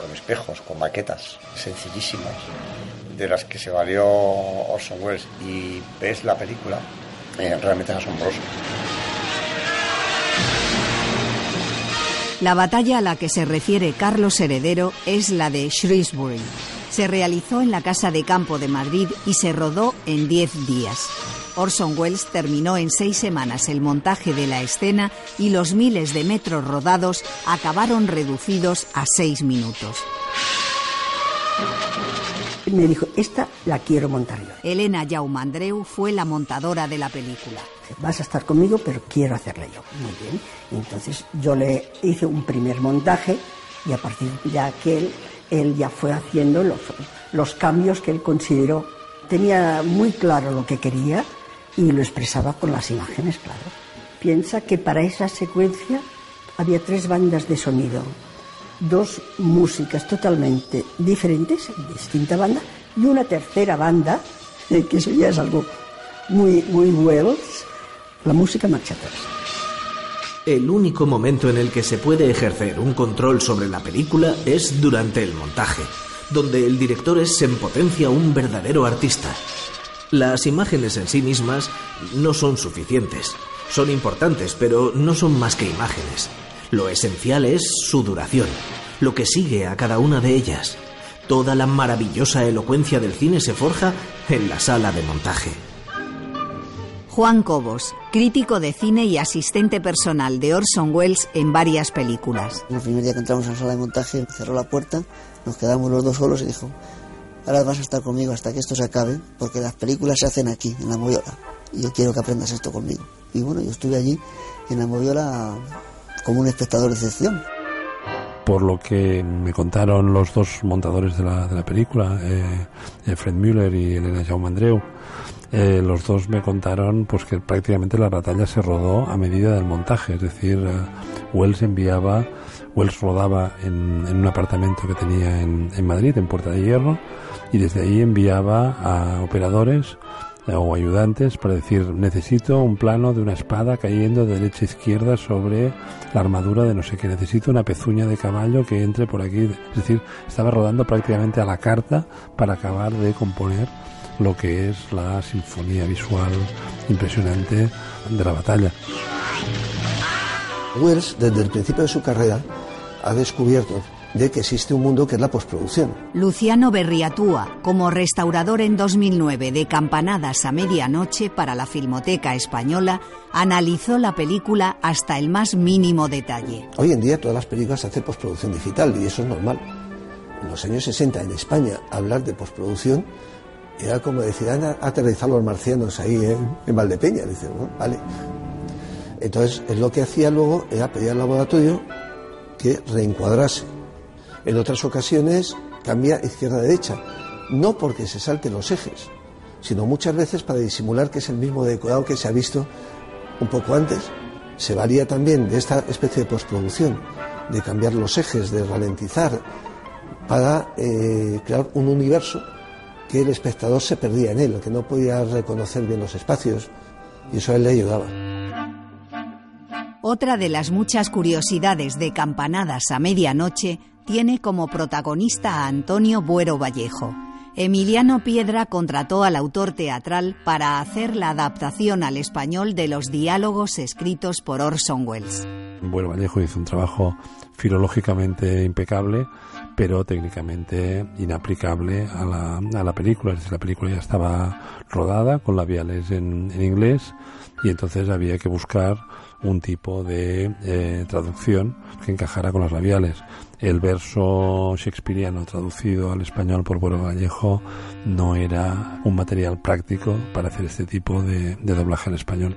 con espejos, con maquetas sencillísimas, de las que se valió Orson Welles y ves la película, eh, realmente es asombroso. La batalla a la que se refiere Carlos Heredero es la de Shrewsbury. Se realizó en la Casa de Campo de Madrid y se rodó en 10 días. Orson Welles terminó en seis semanas el montaje de la escena y los miles de metros rodados acabaron reducidos a seis minutos. Me dijo, esta la quiero montar yo. Elena Yaumandreu fue la montadora de la película. Vas a estar conmigo, pero quiero hacerla yo. Muy bien. Entonces yo le hice un primer montaje y a partir de aquel él ya fue haciendo los, los cambios que él consideró. Tenía muy claro lo que quería y lo expresaba con las imágenes, claro. Piensa que para esa secuencia había tres bandas de sonido, dos músicas totalmente diferentes, distinta banda, y una tercera banda, que eso ya es algo muy, muy Wells, la música marcha atrás. El único momento en el que se puede ejercer un control sobre la película es durante el montaje, donde el director es en potencia un verdadero artista. Las imágenes en sí mismas no son suficientes. Son importantes, pero no son más que imágenes. Lo esencial es su duración, lo que sigue a cada una de ellas. Toda la maravillosa elocuencia del cine se forja en la sala de montaje. Juan Cobos, crítico de cine y asistente personal de Orson Welles en varias películas. El primer día que entramos a la sala de montaje cerró la puerta, nos quedamos los dos solos y dijo, ahora vas a estar conmigo hasta que esto se acabe, porque las películas se hacen aquí, en la Moviola, y yo quiero que aprendas esto conmigo. Y bueno, yo estuve allí en la Moviola como un espectador de excepción. Por lo que me contaron los dos montadores de la, de la película, eh, eh Fred Müller y Elena Jaume eh, los dos me contaron pues que prácticamente la batalla se rodó a medida del montaje, es decir, eh, Wells enviaba Wells rodaba en, un apartamento que tenía en, en Madrid, en Puerta de Hierro, y desde ahí enviaba a operadores o ayudantes para decir necesito un plano de una espada cayendo de derecha a izquierda sobre la armadura de no sé qué, necesito una pezuña de caballo que entre por aquí. Es decir, estaba rodando prácticamente a la carta para acabar de componer lo que es la sinfonía visual impresionante de la batalla. Wells, desde el principio de su carrera, ha descubierto de que existe un mundo que es la postproducción. Luciano Berriatúa, como restaurador en 2009 de Campanadas a Medianoche para la Filmoteca Española, analizó la película hasta el más mínimo detalle. Hoy en día todas las películas se hacen postproducción digital y eso es normal. En los años 60 en España hablar de postproducción era como decir, han aterrizado los marcianos ahí en, Valdepeña. Dicen, vale. Entonces, es lo que hacía luego era pedir al laboratorio que reencuadrase en otras ocasiones cambia izquierda-derecha, no porque se salten los ejes, sino muchas veces para disimular que es el mismo decorado que se ha visto un poco antes. Se valía también de esta especie de postproducción, de cambiar los ejes, de ralentizar, para eh, crear un universo que el espectador se perdía en él, que no podía reconocer bien los espacios, y eso a él le ayudaba. Otra de las muchas curiosidades de Campanadas a Medianoche tiene como protagonista a Antonio Buero Vallejo. Emiliano Piedra contrató al autor teatral para hacer la adaptación al español de los diálogos escritos por Orson Welles. Buero Vallejo hizo un trabajo filológicamente impecable, pero técnicamente inaplicable a la, a la película. la película ya estaba rodada con labiales en, en inglés y entonces había que buscar un tipo de eh, traducción que encajara con los labiales. El verso shakespeariano traducido al español por Buero Vallejo no era un material práctico para hacer este tipo de, de doblaje al español.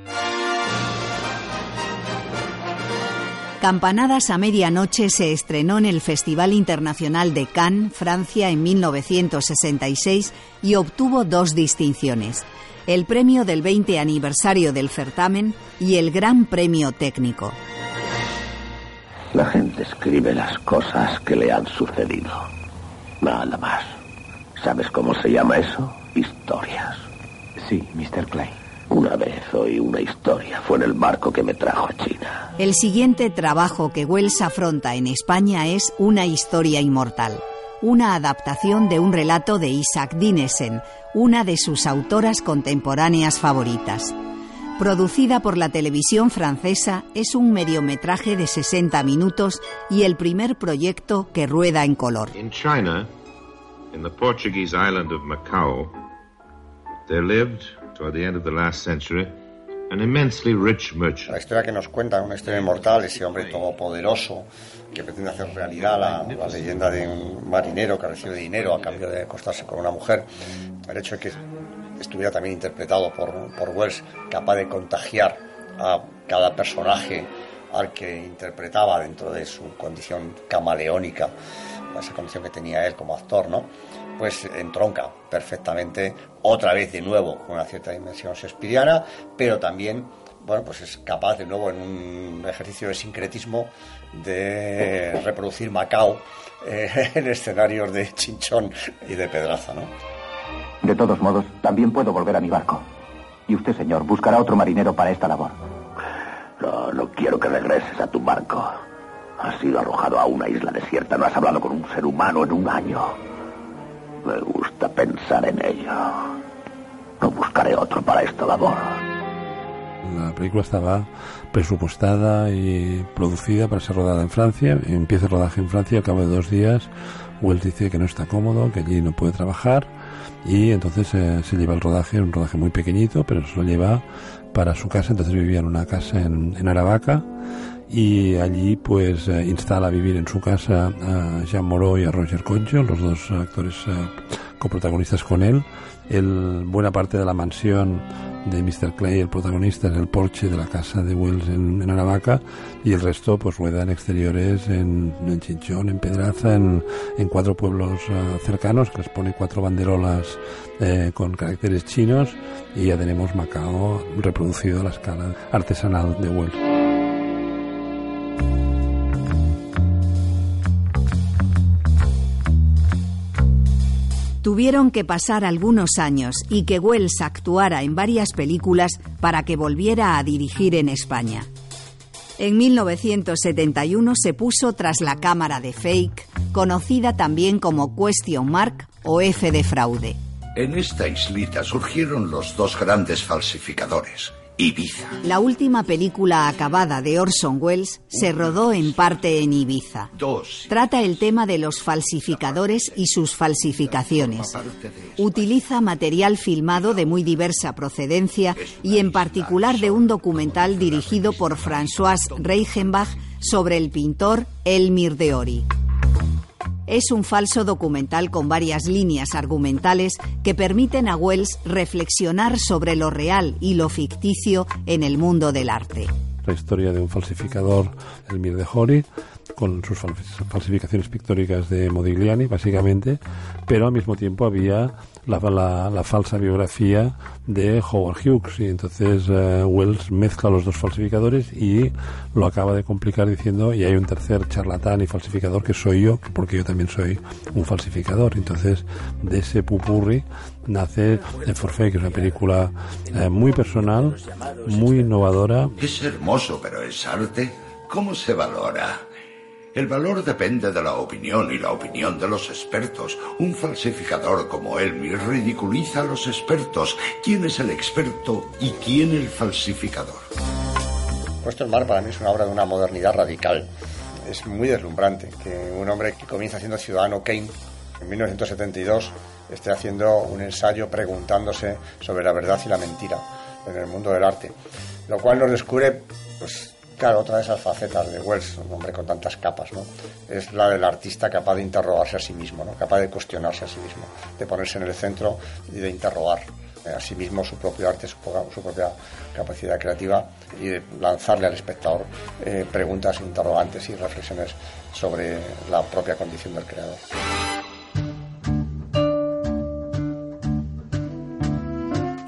Campanadas a Medianoche se estrenó en el Festival Internacional de Cannes, Francia, en 1966 y obtuvo dos distinciones el premio del 20 aniversario del certamen y el Gran Premio Técnico. La gente escribe las cosas que le han sucedido. Nada más. ¿Sabes cómo se llama eso? Historias. Sí, Mr. Clay. Una vez oí una historia. Fue en el barco que me trajo a China. El siguiente trabajo que Wells afronta en España es Una historia inmortal una adaptación de un relato de Isaac Dinesen, una de sus autoras contemporáneas favoritas. Producida por la televisión francesa, es un mediometraje de 60 minutos y el primer proyecto que rueda en color. In China, in the Portuguese island of Macau, there lived, toward the end of the last century, an immensely rich merchant. La historia que nos cuenta, una historia inmortal, ese hombre todopoderoso que pretende hacer realidad la, leyenda de un marinero que recibe dinero a cambio de acostarse con una mujer. El hecho de que estuviera también interpretado por, por Wells, capaz de contagiar a cada personaje al que interpretaba dentro de su condición camaleónica, esa condición que tenía él como actor, ¿no? Pues entronca perfectamente, otra vez de nuevo, con una cierta dimensión shakespeariana, pero también bueno, pues es capaz de nuevo en un ejercicio de sincretismo de reproducir Macao eh, en escenarios de chinchón y de pedraza, ¿no? De todos modos, también puedo volver a mi barco. Y usted, señor, buscará otro marinero para esta labor. No, no quiero que regreses a tu barco. Has sido arrojado a una isla desierta, no has hablado con un ser humano en un año. Me gusta pensar en ello. No buscaré otro para esta labor. La película estaba presupuestada y producida para ser rodada en Francia. Empieza el rodaje en Francia, al cabo de dos días, Wells dice que no está cómodo, que allí no puede trabajar y entonces eh, se lleva el rodaje, un rodaje muy pequeñito, pero se lo lleva para su casa. Entonces vivía en una casa en, en Aravaca y allí pues eh, instala a vivir en su casa a Jean Moreau y a Roger Concho, los dos actores eh, coprotagonistas con él. El, buena parte de la mansión de Mr. Clay, el protagonista, es el porche de la casa de Wells en, en Aravaca y el resto pues rueda en exteriores, en, en Chinchón, en Pedraza, en, en cuatro pueblos uh, cercanos, que les pone cuatro banderolas eh, con caracteres chinos y ya tenemos Macao reproducido a la escala artesanal de Wells. Tuvieron que pasar algunos años y que Wells actuara en varias películas para que volviera a dirigir en España. En 1971 se puso tras la cámara de Fake, conocida también como Question Mark o F de fraude. En esta islita surgieron los dos grandes falsificadores, Ibiza. La última película acabada de Orson Welles se rodó en parte en Ibiza. Trata el tema de los falsificadores y sus falsificaciones. Utiliza material filmado de muy diversa procedencia y en particular de un documental dirigido por François Reichenbach sobre el pintor Elmir de Ori es un falso documental con varias líneas argumentales que permiten a Wells reflexionar sobre lo real y lo ficticio en el mundo del arte. La historia de un falsificador, Elmir de Hori, con sus falsificaciones pictóricas de Modigliani, básicamente, pero al mismo tiempo había la, falsa biografía de Howard Hughes. Y entonces eh, Wells mezcla los dos falsificadores y lo acaba de complicar diciendo y hay un tercer charlatán y falsificador que soy yo porque yo también soy un falsificador. Entonces de ese pupurri nace The Forfait que es una película eh, muy personal muy innovadora. Es hermoso pero es arte. ¿cómo se valora? El valor depende de la opinión y la opinión de los expertos. Un falsificador como Elmir ridiculiza a los expertos. ¿Quién es el experto y quién el falsificador? Puesto el mar para mí es una obra de una modernidad radical. Es muy deslumbrante que un hombre que comienza siendo ciudadano Kane en 1972 esté haciendo un ensayo preguntándose sobre la verdad y la mentira en el mundo del arte, lo cual nos descubre pues, Claro, otra de esas facetas de Wells, un hombre con tantas capas, ¿no? Es la del artista capaz de interrogarse a sí mismo, ¿no? Capaz de cuestionarse a sí mismo, de ponerse en el centro y de interrogar eh, a sí mismo su propio arte, su, propia capacidad creativa y de lanzarle al espectador eh, preguntas, interrogantes y reflexiones sobre la propia condición del creador.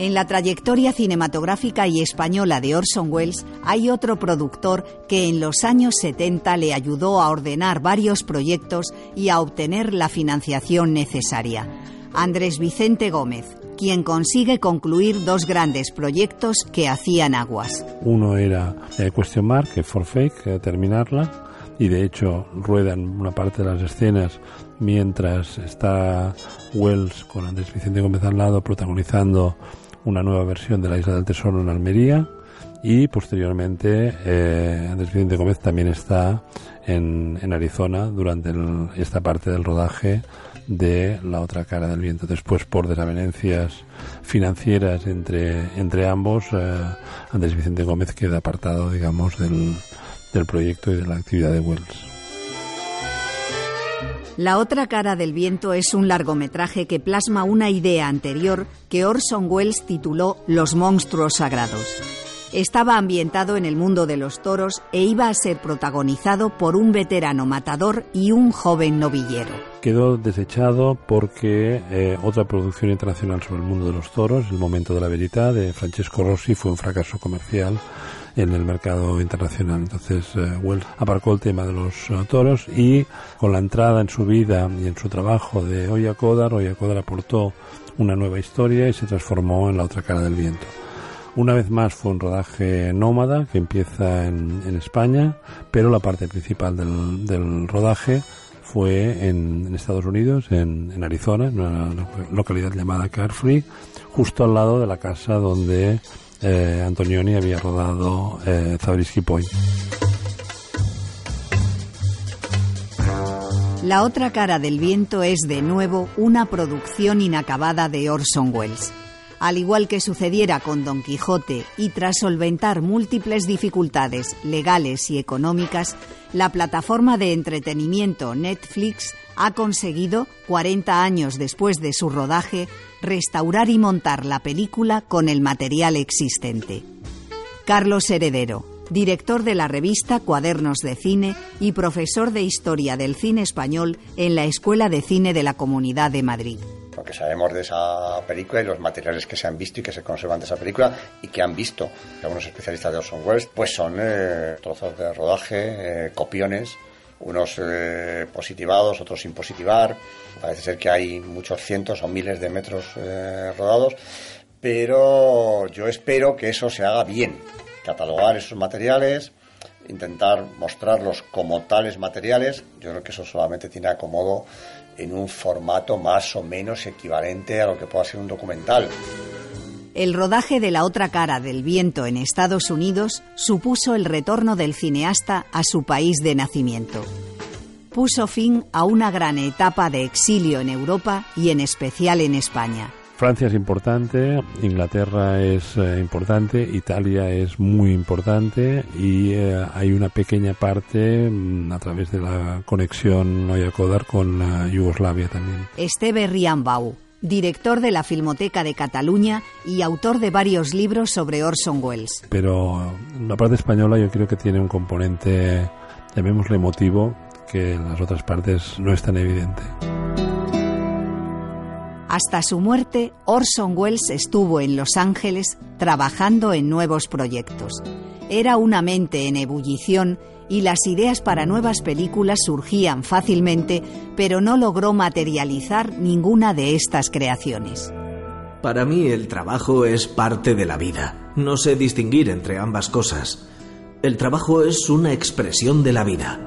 En la trayectoria cinematográfica y española de Orson Welles hay otro productor que en los años 70 le ayudó a ordenar varios proyectos y a obtener la financiación necesaria. Andrés Vicente Gómez, quien consigue concluir dos grandes proyectos que hacían aguas. Uno era eh, Question for fake, terminarla, y de hecho ruedan una parte de las escenas mientras está Wells con Andrés Vicente Gómez al lado protagonizando una nueva versión de la Isla del Tesoro en Almería y posteriormente eh, Andrés Vicente Gómez también está en, en Arizona durante esta parte del rodaje de La otra cara del viento. Después, por desavenencias financieras entre, entre ambos, eh, Andrés Vicente Gómez queda apartado, digamos, del, del proyecto y de la actividad de Wells. La otra cara del viento es un largometraje que plasma una idea anterior que Orson Welles tituló Los monstruos sagrados. Estaba ambientado en el mundo de los toros e iba a ser protagonizado por un veterano matador y un joven novillero. Quedó desechado porque eh, otra producción internacional sobre el mundo de los toros, El momento de la veridad, de Francesco Rossi, fue un fracaso comercial en el mercado internacional. Entonces eh, Wells aparcó el tema de los eh, toros y con la entrada en su vida y en su trabajo de Oya Kodar, Oya Kodar aportó una nueva historia y se transformó en la otra cara del viento. Una vez más fue un rodaje nómada que empieza en, España, pero la parte principal del, rodaje fue en, Estados Unidos, en, Arizona, en una localidad llamada Carfree, justo al lado de la casa donde eh, Antonioni había rodado eh, Point. La otra cara del viento es de nuevo una producción inacabada de Orson Welles. Al igual que sucediera con Don Quijote y tras solventar múltiples dificultades legales y económicas, la plataforma de entretenimiento Netflix ha conseguido, 40 años después de su rodaje, restaurar y montar la película con el material existente. Carlos Heredero, director de la revista Cuadernos de Cine y profesor de Historia del Cine Español en la Escuela de Cine de la Comunidad de Madrid. Lo que sabemos de esa película y los materiales que se han visto y que se conservan de esa película y que han visto algunos especialistas de Orson Welles, pues son eh, trozos de rodaje, eh, copiones unos eh, positivados, otros sin positivar. Parece ser que hay muchos cientos o miles de metros eh, rodados, pero yo espero que eso se haga bien, catalogar esos materiales, intentar mostrarlos como tales materiales. Yo creo que eso solamente tiene acomodo en un formato más o menos equivalente a lo que pueda ser un documental. El rodaje de la otra cara del viento en Estados Unidos supuso el retorno del cineasta a su país de nacimiento. Puso fin a una gran etapa de exilio en Europa y en especial en España. Francia es importante, Inglaterra es eh, importante, Italia es muy importante y eh, hay una pequeña parte mm, a través de la conexión Noia-Kodar con Yugoslavia también. Esteve Riambau, director de la Filmoteca de Cataluña y autor de varios libros sobre Orson Welles. Pero la parte española yo creo que tiene un componente, llamémosle emotivo, que en las otras partes no es tan evidente. Hasta su muerte, Orson Welles estuvo en Los Ángeles trabajando en nuevos proyectos. Era una mente en ebullición y las ideas para nuevas películas surgían fácilmente, pero no logró materializar ninguna de estas creaciones. Para mí el trabajo es parte de la vida. No sé distinguir entre ambas cosas. El trabajo es una expresión de la vida.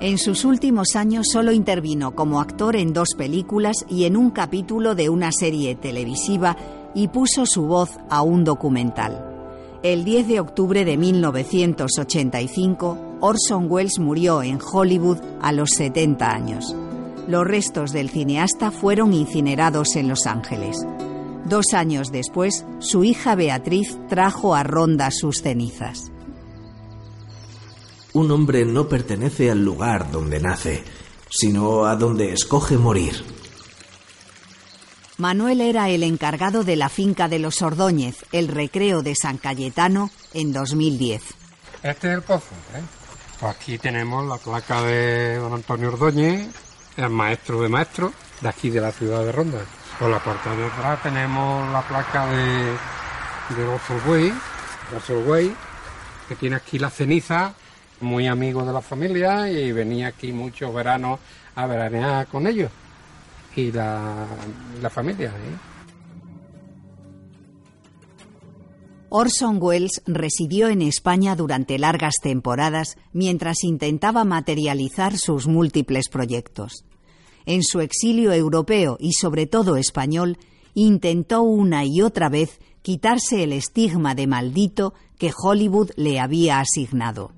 En sus últimos años solo intervino como actor en dos películas y en un capítulo de una serie televisiva y puso su voz a un documental. El 10 de octubre de 1985, Orson Welles murió en Hollywood a los 70 años. Los restos del cineasta fueron incinerados en Los Ángeles. Dos años después, su hija Beatriz trajo a Ronda sus cenizas. Un hombre no pertenece al lugar donde nace, sino a donde escoge morir. Manuel era el encargado de la finca de los Ordóñez, el recreo de San Cayetano, en 2010. Este es el pozo. ¿eh? Pues aquí tenemos la placa de don Antonio Ordóñez, el maestro de maestros de aquí de la ciudad de Ronda. Por la puerta de atrás tenemos la placa de, de Way, que tiene aquí la ceniza, muy amigo de la familia y venía aquí muchos veranos a veranear con ellos y la, familia. ¿eh? Orson Welles residió en España durante largas temporadas mientras intentaba materializar sus múltiples proyectos. En su exilio europeo y sobre todo español, intentó una y otra vez quitarse el estigma de maldito que Hollywood le había asignado.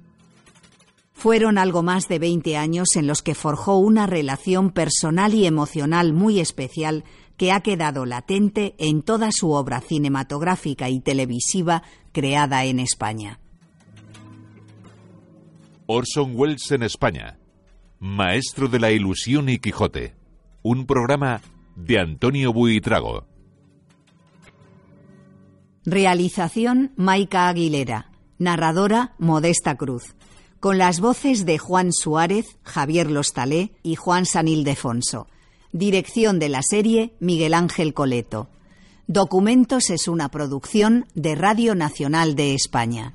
Fueron algo más de 20 años en los que forjó una relación personal y emocional muy especial que ha quedado latente en toda su obra cinematográfica y televisiva creada en España. Orson Welles en España. Maestro de la ilusión y Quijote. Un programa de Antonio Buitrago. Realización Maica Aguilera. Narradora Modesta Cruz con las voces de Juan Suárez, Javier Lostalé y Juan San Ildefonso. Dirección de la serie Miguel Ángel Coleto. Documentos es una producción de Radio Nacional de España.